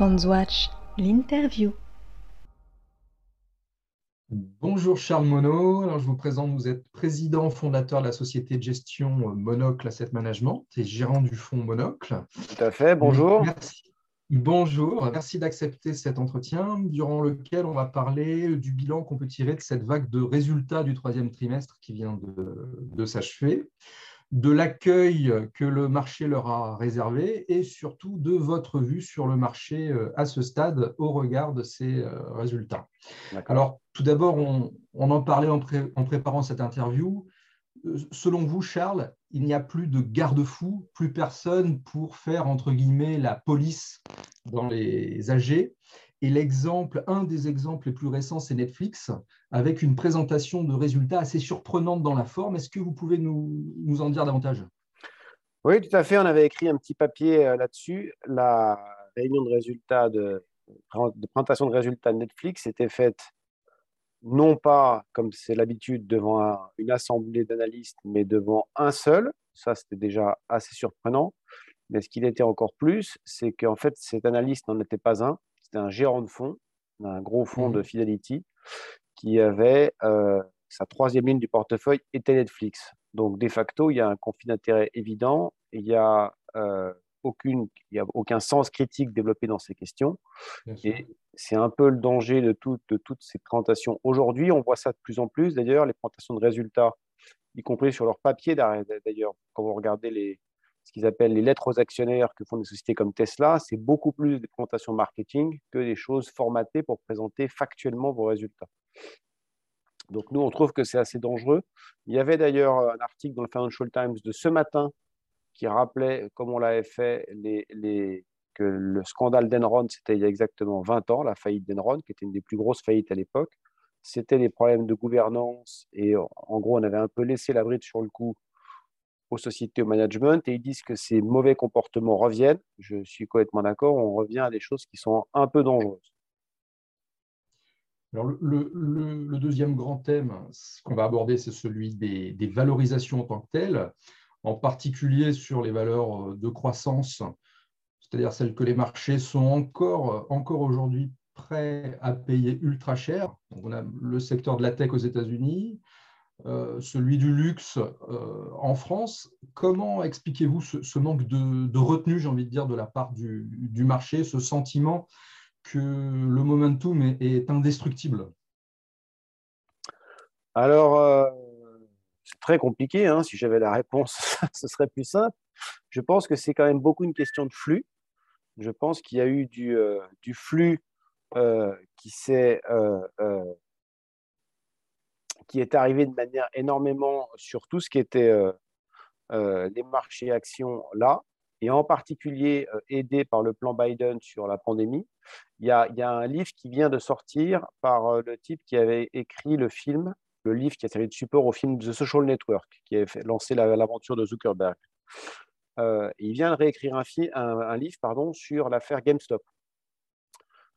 Watch, l'interview. Bonjour Charles Monod, Alors, je vous présente, vous êtes président fondateur de la société de gestion Monocle Asset Management et gérant du fonds Monocle. Tout à fait, bonjour. Merci. Bonjour, merci d'accepter cet entretien durant lequel on va parler du bilan qu'on peut tirer de cette vague de résultats du troisième trimestre qui vient de, de s'achever de l'accueil que le marché leur a réservé et surtout de votre vue sur le marché euh, à ce stade au regard de ces euh, résultats. Alors, tout d'abord, on, en parlait en, préparant cette interview. Euh, selon vous, Charles, il n'y a plus de garde-fou, plus personne pour faire, entre guillemets, la police dans les AG. Et l'exemple, un des exemples les plus récents, c'est Netflix, avec une présentation de résultats assez surprenante dans la forme. Est-ce que vous pouvez nous, en dire davantage? Oui, tout à fait. On avait écrit un petit papier euh, là-dessus. La réunion de résultats de, de présentation de résultats de Netflix était faite non pas, comme c'est l'habitude, devant une assemblée d'analystes, mais devant un seul. Ça, c'était déjà assez surprenant. Mais ce qu'il était encore plus, c'est qu'en fait, cet analyste n'en était pas un c'était un gérant de fonds, un gros fonds de mmh. Fidelity, qui avait euh, sa troisième ligne du portefeuille était Netflix. Donc, de facto, il y a un conflit d'intérêt évident, il n'y a, euh, aucune, il a aucun sens critique développé dans ces questions. Et c'est un peu le danger de, de toutes ces présentations. Aujourd'hui, on voit ça de plus en plus. D'ailleurs, les présentations de résultats, y compris sur leur papier, d'ailleurs, quand vous regardez les, ce qu'ils appellent les lettres aux actionnaires que font des sociétés comme Tesla, c'est beaucoup plus des présentations marketing que des choses formatées pour présenter factuellement vos résultats. Donc nous, on trouve que c'est assez dangereux. Il y avait d'ailleurs un article dans le Financial Times de ce matin qui rappelait, comme on l'avait fait, que le scandale d'Enron, c'était il y a exactement 20 ans, la faillite d'Enron, qui était une des plus grosses faillites à l'époque. C'était des problèmes de gouvernance et en gros, on avait un peu laissé la bride sur le coup aux sociétés au management et ils disent que ces mauvais comportements reviennent. Je suis complètement d'accord, on revient à des choses qui sont un peu dangereuses. Alors le, deuxième grand thème qu'on va aborder, c'est celui des, des, valorisations en tant que telles, en particulier sur les valeurs de croissance, c'est-à-dire celles que les marchés sont encore, encore aujourd'hui prêts à payer ultra cher. Donc on a le secteur de la tech aux États-Unis, euh, celui du luxe euh, en France. Comment expliquez-vous ce, manque de, retenue, j'ai envie de dire, de la part du, marché, ce sentiment que le momentum est, indestructible? Alors, euh, c'est très compliqué. Hein. Si j'avais la réponse, ce serait plus simple. Je pense que c'est quand même beaucoup une question de flux. Je pense qu'il y a eu du, du flux qui s'est qui est arrivé de manière énormément sur tout ce qui était euh, euh, les marchés actions là, et en particulier euh, aidé par le plan Biden sur la pandémie. Il y, a, un livre qui vient de sortir par le type qui avait écrit le film, le livre qui a servi de support au film The Social Network, qui a lancé l'aventure de Zuckerberg. il vient de réécrire un, un, un livre pardon, sur l'affaire GameStop.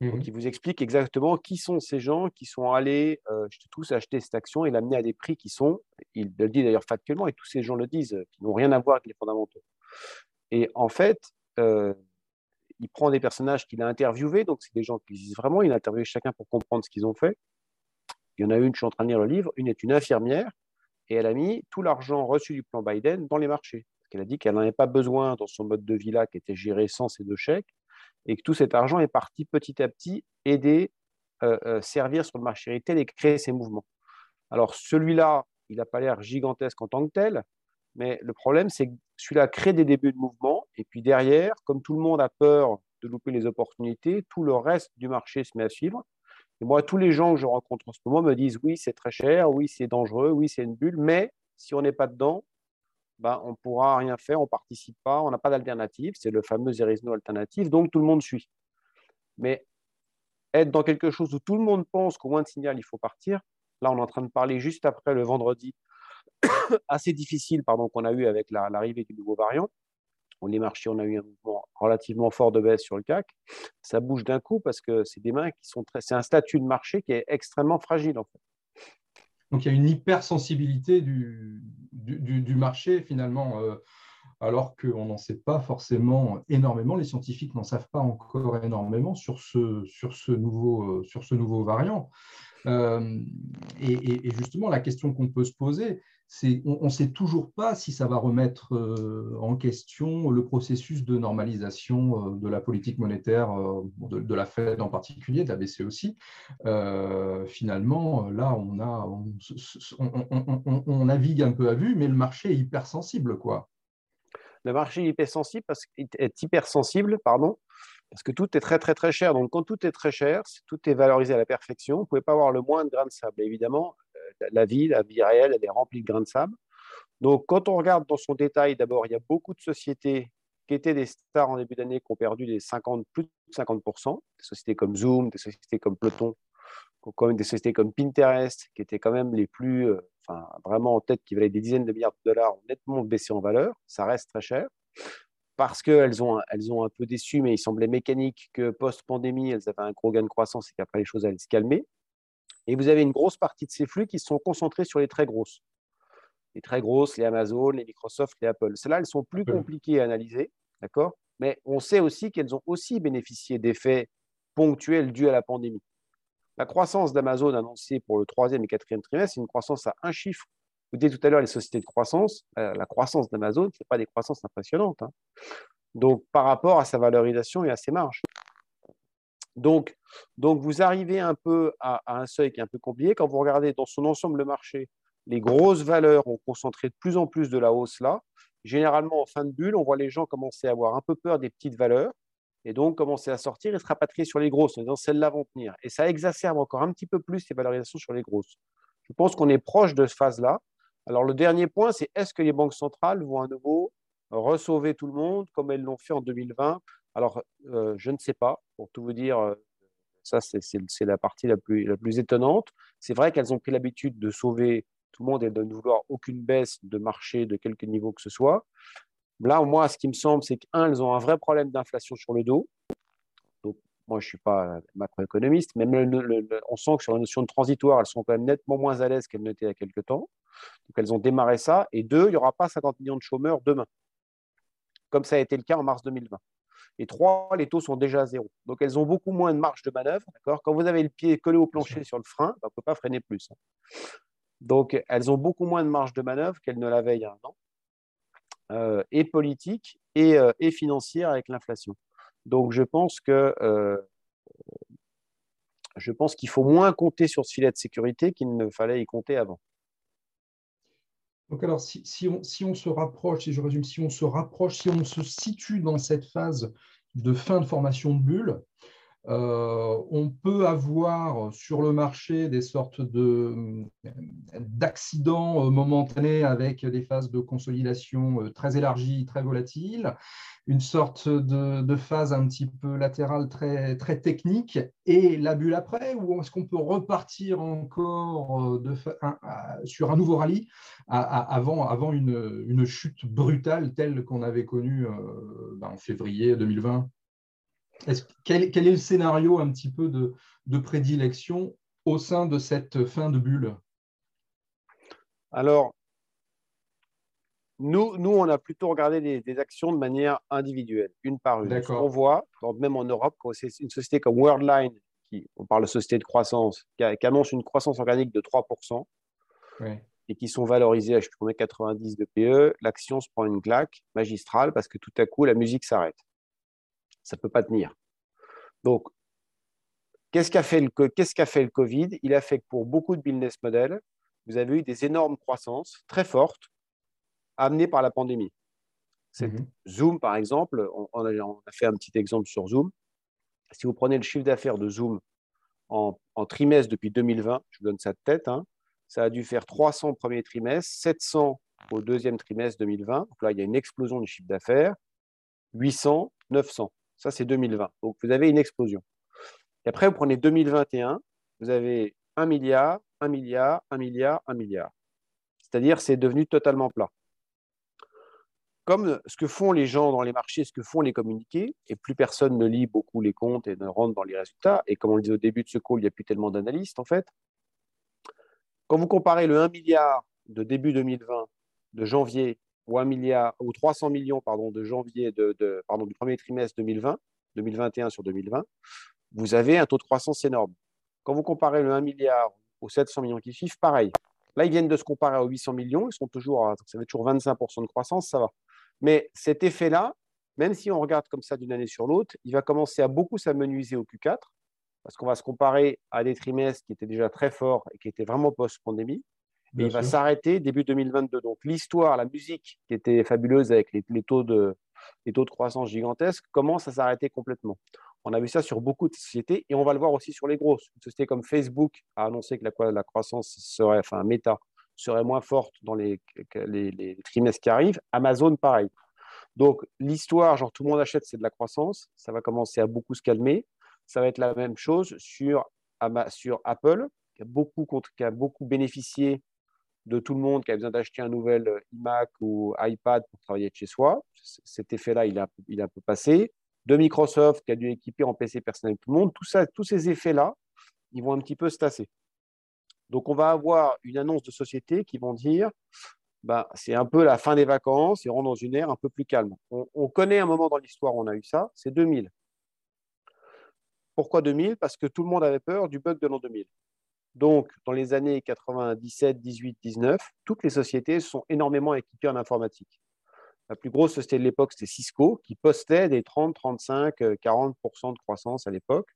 Donc, mmh il vous explique exactement qui sont ces gens qui sont allés euh, tous acheter cette action et l'amener à des prix qui sont, il le dit d'ailleurs factuellement, et tous ces gens le disent, qui n'ont rien à voir avec les fondamentaux. Et en fait, euh, il prend des personnages qu'il a interviewés, donc c'est des gens qui existent vraiment, il a interviewé chacun pour comprendre ce qu'ils ont fait. Il y en a une, je suis en train de lire le livre, une est une infirmière, et elle a mis tout l'argent reçu du plan Biden dans les marchés. Parce qu'elle a dit qu'elle n'en avait pas besoin dans son mode de vie là, qui était géré sans ces deux chèques, et que tout cet argent est parti petit à petit aider, euh, euh, servir sur le marché retail et créer ces mouvements. Alors celui-là, il n'a pas l'air gigantesque en tant que tel, mais le problème, c'est que celui-là crée des débuts de mouvement, et puis derrière, comme tout le monde a peur de louper les opportunités, tout le reste du marché se met à suivre. Et moi, tous les gens que je rencontre en ce moment me disent oui, c'est très cher, oui, c'est dangereux, oui, c'est une bulle, mais si on n'est pas dedans, ben, on ne pourra rien faire, on ne participe pas, on n'a pas d'alternative. C'est le fameux no alternative, donc tout le monde suit. Mais être dans quelque chose où tout le monde pense qu'au moins de signal, il faut partir, là, on est en train de parler juste après le vendredi assez difficile pardon, qu'on a eu avec l'arrivée du nouveau variant. On est marché, on a eu un mouvement relativement fort de baisse sur le CAC. Ça bouge d'un coup parce que c'est des mains qui sont très. C'est un statut de marché qui est extrêmement fragile en fait. Donc il y a une hypersensibilité du, marché finalement. Euh, alors qu'on n'en sait pas forcément énormément. Les scientifiques n'en savent pas encore énormément sur ce, ce, nouveau, variant. et, et, justement, la question qu'on peut se poser, on ne sait toujours pas si ça va remettre euh, en question le processus de normalisation euh, de la politique monétaire, euh, de, la Fed en particulier, de la BCE aussi. finalement, là, on, a, on, navigue un peu à vue, mais le marché est hypersensible. Quoi. Le marché est hypersensible parce, est hypersensible pardon, parce que tout est très, très, très cher. Donc, quand tout est très cher, tout est valorisé à la perfection, vous ne pouvez pas avoir le moins de grains de sable. évidemment, la vie, la vie réelle, elle est remplie de grains de sable. Donc, quand on regarde dans son détail, d'abord, il y a beaucoup de sociétés qui étaient des stars en début d'année qui ont perdu des 50, plus de 50%, des sociétés comme Zoom, des sociétés comme Peloton, des sociétés comme Pinterest, qui étaient quand même les plus, euh, vraiment en tête, qui valaient des dizaines de milliards de dollars, ont nettement baissé en valeur. Ça reste très cher parce qu'elles ont, elles ont un peu déçu, mais il semblait mécanique que post-pandémie, elles avaient un gros gain de croissance et qu'après les choses allaient se calmer. Et vous avez une grosse partie de ces flux qui sont concentrés sur les très grosses. Les très grosses, les Amazon, les Microsoft, les Apple. Celles-là, elles sont plus compliquées à analyser, d'accord? Mais on sait aussi qu'elles ont aussi bénéficié d'effets ponctuels dus à la pandémie. La croissance d'Amazon annoncée pour le troisième et quatrième trimestre, c'est une croissance à un chiffre. Vous dites tout à l'heure les sociétés de croissance, euh, la croissance d'Amazon, ce n'est pas des croissances impressionnantes. Hein. Donc, par rapport à sa valorisation et à ses marges. Donc, donc, vous arrivez un peu à, un seuil qui est un peu compliqué. Quand vous regardez dans son ensemble le marché, les grosses valeurs ont concentré de plus en plus de la hausse là. Généralement, en fin de bulle, on voit les gens commencer à avoir un peu peur des petites valeurs et donc commencer à sortir et se rapatrier sur les grosses en disant celles-là vont tenir. Et ça exacerbe encore un petit peu plus les valorisations sur les grosses. Je pense qu'on est proche de cette phase-là. Alors, le dernier point, c'est est-ce que les banques centrales vont à nouveau ressauver tout le monde comme elles l'ont fait en 2020 alors, euh, je ne sais pas, pour tout vous dire, euh, ça c'est la partie la plus, la plus étonnante. C'est vrai qu'elles ont pris l'habitude de sauver tout le monde et de ne vouloir aucune baisse de marché de quelque niveau que ce soit. Là, moi, ce qui me semble, c'est qu'un, elles ont un vrai problème d'inflation sur le dos. Donc, moi, je ne suis pas macroéconomiste, mais on sent que sur la notion de transitoire, elles sont quand même nettement moins à l'aise qu'elles n'étaient il y a quelques temps. Donc, elles ont démarré ça. Et deux, il n'y aura pas 50 millions de chômeurs demain, comme ça a été le cas en mars 2020. Et trois, les taux sont déjà à zéro. Donc, elles ont beaucoup moins de marge de manœuvre. Quand vous avez le pied collé au plancher sur le frein, on ne peut pas freiner plus. Hein. Donc, elles ont beaucoup moins de marge de manœuvre qu'elles ne l'avaient il y a un an, euh, et politique et, euh, et financière avec l'inflation. Donc, je pense que euh, je pense qu'il faut moins compter sur ce filet de sécurité qu'il ne fallait y compter avant. Donc alors, si, on, si, on, se rapproche, si je résume, si on se rapproche, si on se situe dans cette phase de fin de formation de bulle, euh, on peut avoir sur le marché des sortes d'accidents euh, momentanés avec des phases de consolidation euh, très élargies, très volatiles, une sorte de, phase un petit peu latérale très, technique. Et la bulle après, ou est-ce qu'on peut repartir encore sur un nouveau rallye avant, une chute brutale telle qu'on avait connue ben, en février 2020 quel, est le scénario un petit peu de, prédilection au sein de cette fin de bulle? Alors, nous, nous, on a plutôt regardé des, actions de manière individuelle, une par une. On voit, même en Europe, quand c'est une société comme Worldline, qui, on parle de société de croissance, qui, annonce une croissance organique de 3%, et qui sont valorisées à, je sais 90 de PE, l'action se prend une claque magistrale parce que tout à coup, la musique s'arrête ça ne peut pas tenir. Donc, qu'est-ce qu'a fait, fait, le Covid? Il a fait que pour beaucoup de business models, vous avez eu des énormes croissances très fortes amenées par la pandémie. Mhm. Zoom, par exemple, on, a, fait un petit exemple sur Zoom. Si vous prenez le chiffre d'affaires de Zoom en, trimestre depuis 2020, je vous donne ça de tête, hein, ça a dû faire 300 au premier trimestre, 700 au deuxième trimestre 2020. Donc là, il y a une explosion du chiffre d'affaires, 800, 900. Ça, c'est 2020. Donc, vous avez une explosion. Et après, vous prenez 2021, vous avez 1 milliard, 1 milliard, 1 milliard, 1 milliard. C'est-à-dire, c'est devenu totalement plat. Comme ce que font les gens dans les marchés, ce que font les communiqués, et plus personne ne lit beaucoup les comptes et ne rentre dans les résultats, et comme on le disait au début de ce call, il n'y a plus tellement d'analystes, en fait. Quand vous comparez le 1 milliard de début 2020, de janvier ou, 1 milliard, ou 300 millions pardon, de janvier de, pardon, du premier trimestre 2020, 2021 sur 2020, vous avez un taux de croissance énorme. Quand vous comparez le 1 milliard aux 700 millions qui suivent, pareil. Là, ils viennent de se comparer aux 800 millions, ils sont toujours ça va toujours 25% de croissance, ça va. Mais cet effet-là, même si on regarde comme ça d'une année sur l'autre, il va commencer à beaucoup s'amenuiser au Q4, parce qu'on va se comparer à des trimestres qui étaient déjà très forts et qui étaient vraiment post-pandémie. Et il va s'arrêter début 2022. Donc l'histoire, la musique qui était fabuleuse avec les, taux, de, les taux de croissance gigantesques commence à s'arrêter complètement. On a vu ça sur beaucoup de sociétés et on va le voir aussi sur les grosses. Une société comme Facebook a annoncé que la, la croissance serait, enfin Meta, serait moins forte dans les, les, trimestres qui arrivent. Amazon, pareil. Donc l'histoire, genre tout le monde achète, c'est de la croissance. Ça va commencer à beaucoup se calmer. Ça va être la même chose sur, sur Apple, qui a, beaucoup, qui a beaucoup bénéficié de tout le monde qui a besoin d'acheter un nouvel euh, iMac ou iPad pour travailler de chez soi. Cet effet-là, il a, un peu passé de Microsoft qui a dû équiper en PC personnel tout le monde, tous ces effets-là, ils vont un petit peu se tasser. Donc, on va avoir une annonce de société qui vont dire bah, c'est un peu la fin des vacances et on rentre dans une ère un peu plus calme. On, connaît un moment dans l'histoire où on a eu ça, c'est 2000. Pourquoi 2000 Parce que tout le monde avait peur du bug de l'an 2000. Donc, dans les années 97, 18, 19, toutes les sociétés sont énormément équipées en informatique. La plus grosse société de l'époque, c'était Cisco, qui postait des 30, 35, 40% de croissance à l'époque.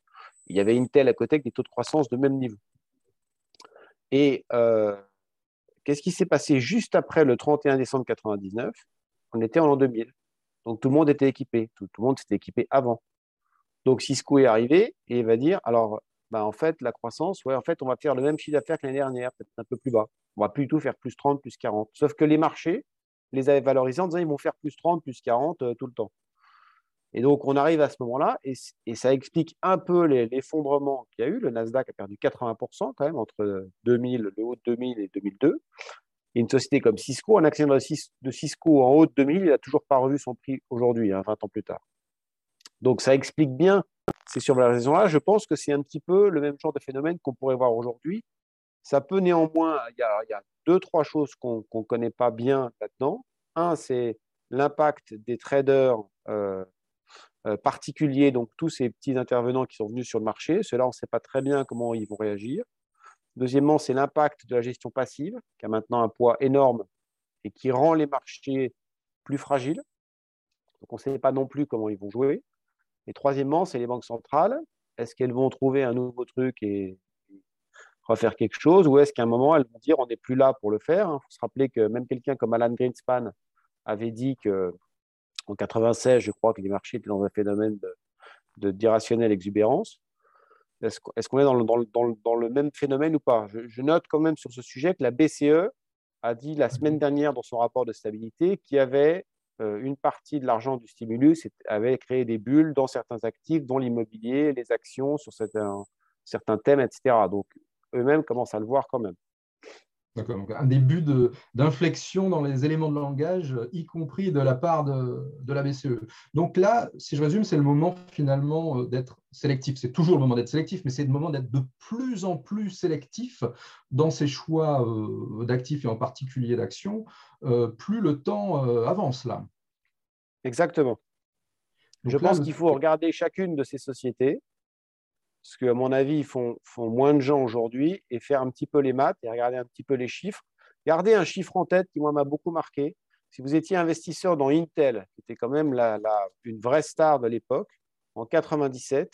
Il y avait Intel à côté avec des taux de croissance de même niveau. Et euh, qu'est-ce qui s'est passé juste après le 31 décembre 1999 On était en l'an 2000. Donc tout le monde était équipé. Tout, le monde s'était équipé avant. Donc Cisco est arrivé et il va dire alors, bah, en fait, la croissance, en fait, on va faire le même chiffre d'affaires que l'année dernière, peut-être un peu plus bas. On va plutôt faire plus 30, plus 40. Sauf que les marchés les avaient valorisés en disant ils vont faire plus 30, plus 40 euh, tout le temps. Et donc, on arrive à ce moment-là, et, ça explique un peu l'effondrement qu'il y a eu. Le Nasdaq a perdu 80% quand même entre 2000, le haut de 2000 et 2002. Et une société comme Cisco, un actionnaire de Cisco en haut de 2000, il n'a toujours pas revu son prix aujourd'hui, 20 hein, ans plus tard. Donc, ça explique bien ces survalorisations-là. Je pense que c'est un petit peu le même genre de phénomène qu'on pourrait voir aujourd'hui. Ça peut néanmoins, il y a deux, trois choses qu'on ne connaît pas bien maintenant. Un, c'est l'impact des traders euh, euh, particuliers, donc tous ces petits intervenants qui sont venus sur le marché. Ceux-là, on ne sait pas très bien comment ils vont réagir. Deuxièmement, c'est l'impact de la gestion passive, qui a maintenant un poids énorme et qui rend les marchés plus fragiles. Donc, on ne sait pas non plus comment ils vont jouer. Et troisièmement, c'est les banques centrales. Est-ce qu'elles vont trouver un nouveau truc et refaire quelque chose ou est-ce qu'à un moment, elles vont dire on n'est plus là pour le faire Il faut se rappeler que même quelqu'un comme Alan Greenspan avait dit que en 96, je crois que les marchés étaient dans un phénomène d'irrationnelle de, exubérance. Est-ce qu'on est, dans le, dans, le, même phénomène ou pas? Je, note quand même sur ce sujet que la BCE a dit la semaine dernière dans son rapport de stabilité qu'il y avait une partie de l'argent du stimulus avait créé des bulles dans certains actifs, dont l'immobilier, les actions, sur certains, certains thèmes, etc. Donc, eux-mêmes commencent à le voir quand même. D'accord, donc un début d'inflexion dans les éléments de langage, y compris de la part de, de, la BCE. Donc là, si je résume, c'est le moment finalement euh, d'être sélectif. C'est toujours le moment d'être sélectif, mais c'est le moment d'être de plus en plus sélectif dans ses choix euh, d'actifs et en particulier d'actions, euh, plus le temps avance là. Exactement. je pense qu'il faut regarder chacune de ces sociétés parce qu'à mon avis, ils font, moins de gens aujourd'hui, et faire un petit peu les maths et regarder un petit peu les chiffres. Gardez un chiffre en tête qui, moi, m'a beaucoup marqué. Si vous étiez investisseur dans Intel, qui était quand même une vraie star de l'époque, en 97,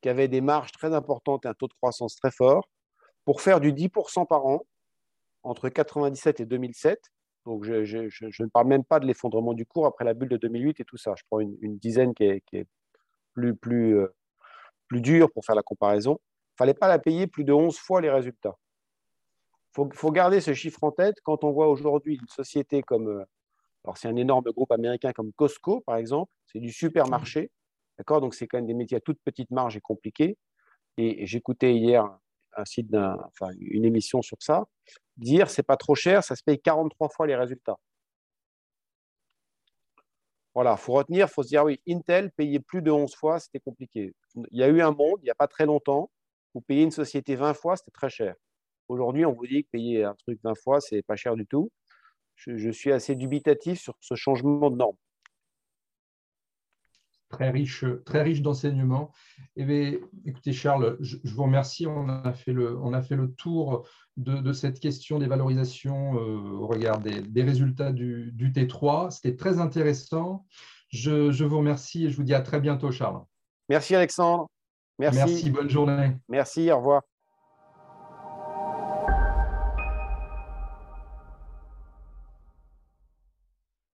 qui avait des marges très importantes et un taux de croissance très fort, pour faire du 10% par an entre 97 et 2007, donc je, ne parle même pas de l'effondrement du cours après la bulle de 2008 et tout ça, je prends une, dizaine qui est, plus, euh, plus dur pour faire la comparaison, il fallait pas la payer plus de 11 fois les résultats. Il faut, garder ce chiffre en tête quand on voit aujourd'hui une société comme, euh, alors c'est un énorme groupe américain comme Costco par exemple, c'est du supermarché, d'accord? Donc c'est quand même des métiers à toute petite marge et compliqués. Et, j'écoutais hier un site enfin, une émission sur ça, dire c'est pas trop cher, ça se paye 43 fois les résultats. Voilà, il faut retenir, faut se dire, oui, Intel, payer plus de 11 fois, c'était compliqué. Il y a eu un monde, il n'y a pas très longtemps, où payer une société 20 fois, c'était très cher. Aujourd'hui, on vous dit que payer un truc 20 fois, c'est pas cher du tout. je, suis assez dubitatif sur ce changement de norme. Très riche, très riche d'enseignements. Eh écoutez, Charles, je, vous remercie. On a fait le, on a fait le tour de, cette question des valorisations euh, au regard des, résultats du, T3. C'était très intéressant. Je, je, vous remercie et je vous dis à très bientôt, Charles. Merci, Alexandre. Merci. Merci, bonne journée. Merci, au revoir.